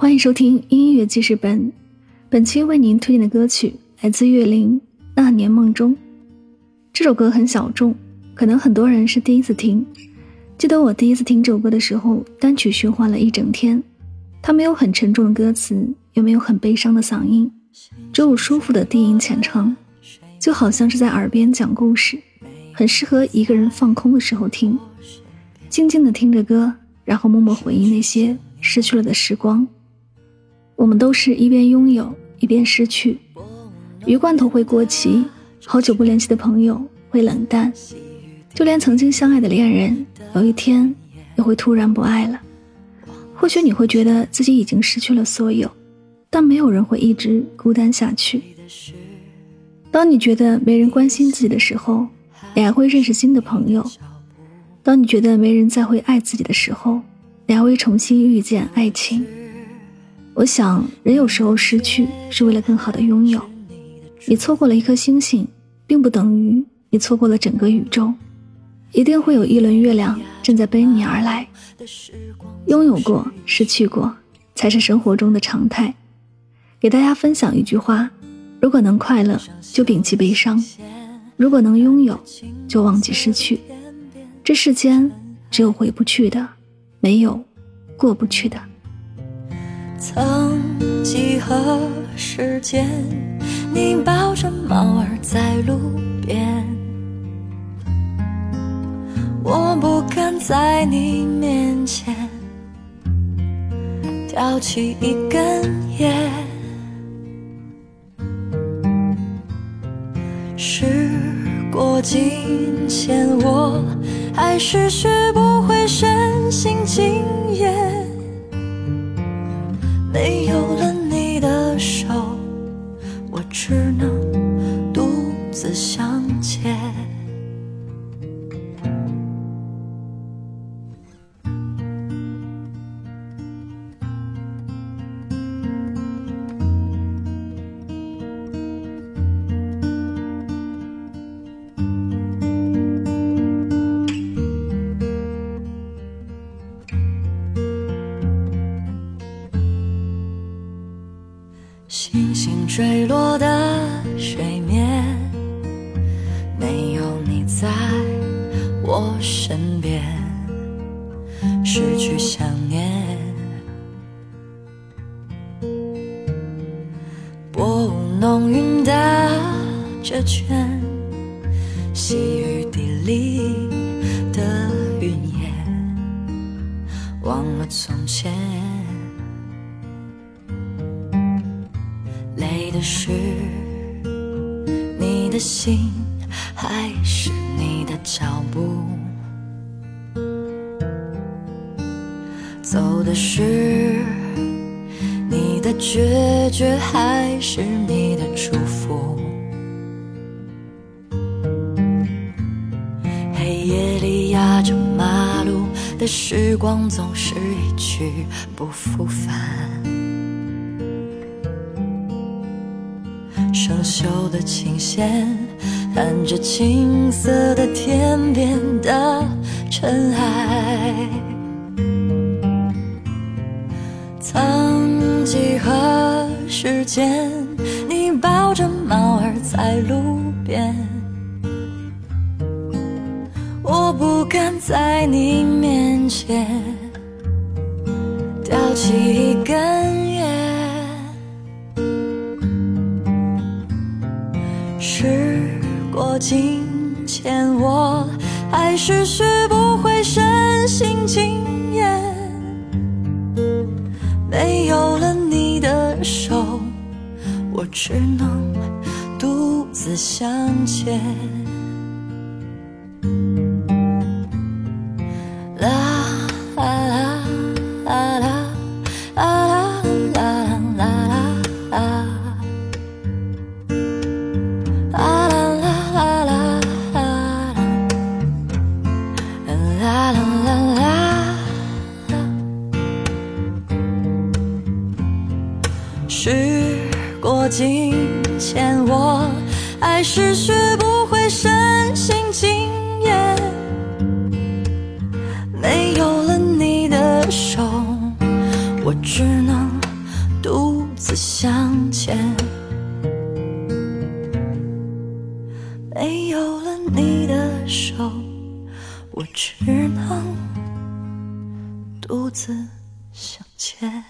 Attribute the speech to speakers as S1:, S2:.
S1: 欢迎收听音乐记事本，本期为您推荐的歌曲来自岳林《那年梦中》。这首歌很小众，可能很多人是第一次听。记得我第一次听这首歌的时候，单曲循环了一整天。它没有很沉重的歌词，也没有很悲伤的嗓音，只有舒服的低音浅唱，就好像是在耳边讲故事，很适合一个人放空的时候听。静静的听着歌，然后默默回忆那些失去了的时光。我们都是一边拥有一边失去，鱼罐头会过期，好久不联系的朋友会冷淡，就连曾经相爱的恋人，有一天也会突然不爱了。或许你会觉得自己已经失去了所有，但没有人会一直孤单下去。当你觉得没人关心自己的时候，你还会认识新的朋友；当你觉得没人再会爱自己的时候，你还会重新遇见爱情。我想，人有时候失去是为了更好的拥有。你错过了一颗星星，并不等于你错过了整个宇宙。一定会有一轮月亮正在奔你而来。拥有过，失去过，才是生活中的常态。给大家分享一句话：如果能快乐，就摒弃悲伤；如果能拥有，就忘记失去。这世间只有回不去的，没有过不去的。
S2: 和时间，你抱着猫儿在路边，我不敢在你面前挑起一根烟。时过境迁，我还是学不会深信今夜。没有，只能独自向前。星星坠落的水面，没有你在我身边，失去想念。薄雾浓云的这圈，细雨滴里的云烟，忘了从前。的是你的心，还是你的脚步？走的是你的决绝，还是你的祝福？黑夜里压着马路的时光，总是一去不复返。生锈的琴弦，弹着青色的天边的尘埃。曾几何时间，你抱着猫儿在路边，我不敢在你面前叼起一根。过境迁，我还是学不会深信经验。没有了你的手，我只能独自向前。时过境迁，我还是学不会深信经验。没有了你的手，我只能独自向前。没有了你的手，我只能独自向前。